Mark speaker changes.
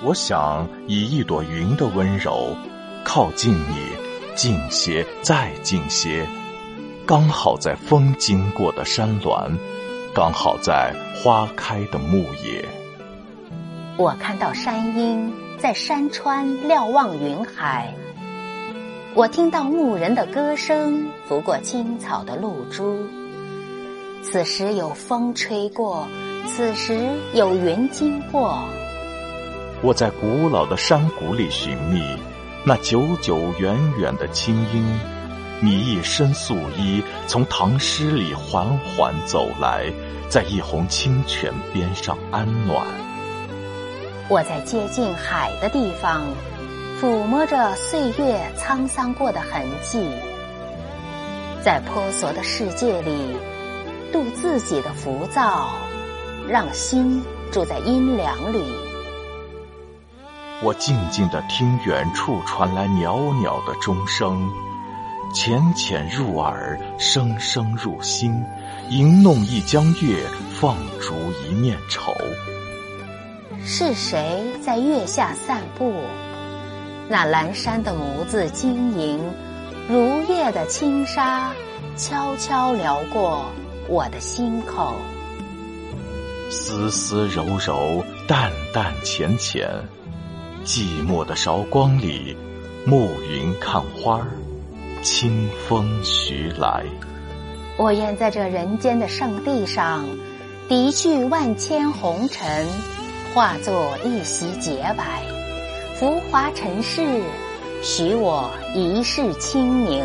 Speaker 1: 我想以一朵云的温柔，靠近你，近些，再近些，刚好在风经过的山峦，刚好在花开的牧野。
Speaker 2: 我看到山鹰在山川瞭望云海，我听到牧人的歌声拂过青草的露珠。此时有风吹过，此时有云经过。
Speaker 1: 我在古老的山谷里寻觅那久久远远的清音，你一身素衣，从唐诗里缓缓走来，在一泓清泉边上安暖。
Speaker 2: 我在接近海的地方，抚摸着岁月沧桑过的痕迹，在婆娑的世界里度自己的浮躁，让心住在阴凉里。
Speaker 1: 我静静地听远处传来袅袅的钟声，浅浅入耳，声声入心，吟弄一江月，放逐一念愁。
Speaker 2: 是谁在月下散步？那阑珊的眸子晶莹，如夜的轻纱，悄悄撩过我的心口。
Speaker 1: 丝丝柔柔，淡淡浅浅。寂寞的韶光里，暮云看花，清风徐来。
Speaker 2: 我愿在这人间的圣地上，涤去万千红尘，化作一袭洁白。浮华尘世，许我一世清明。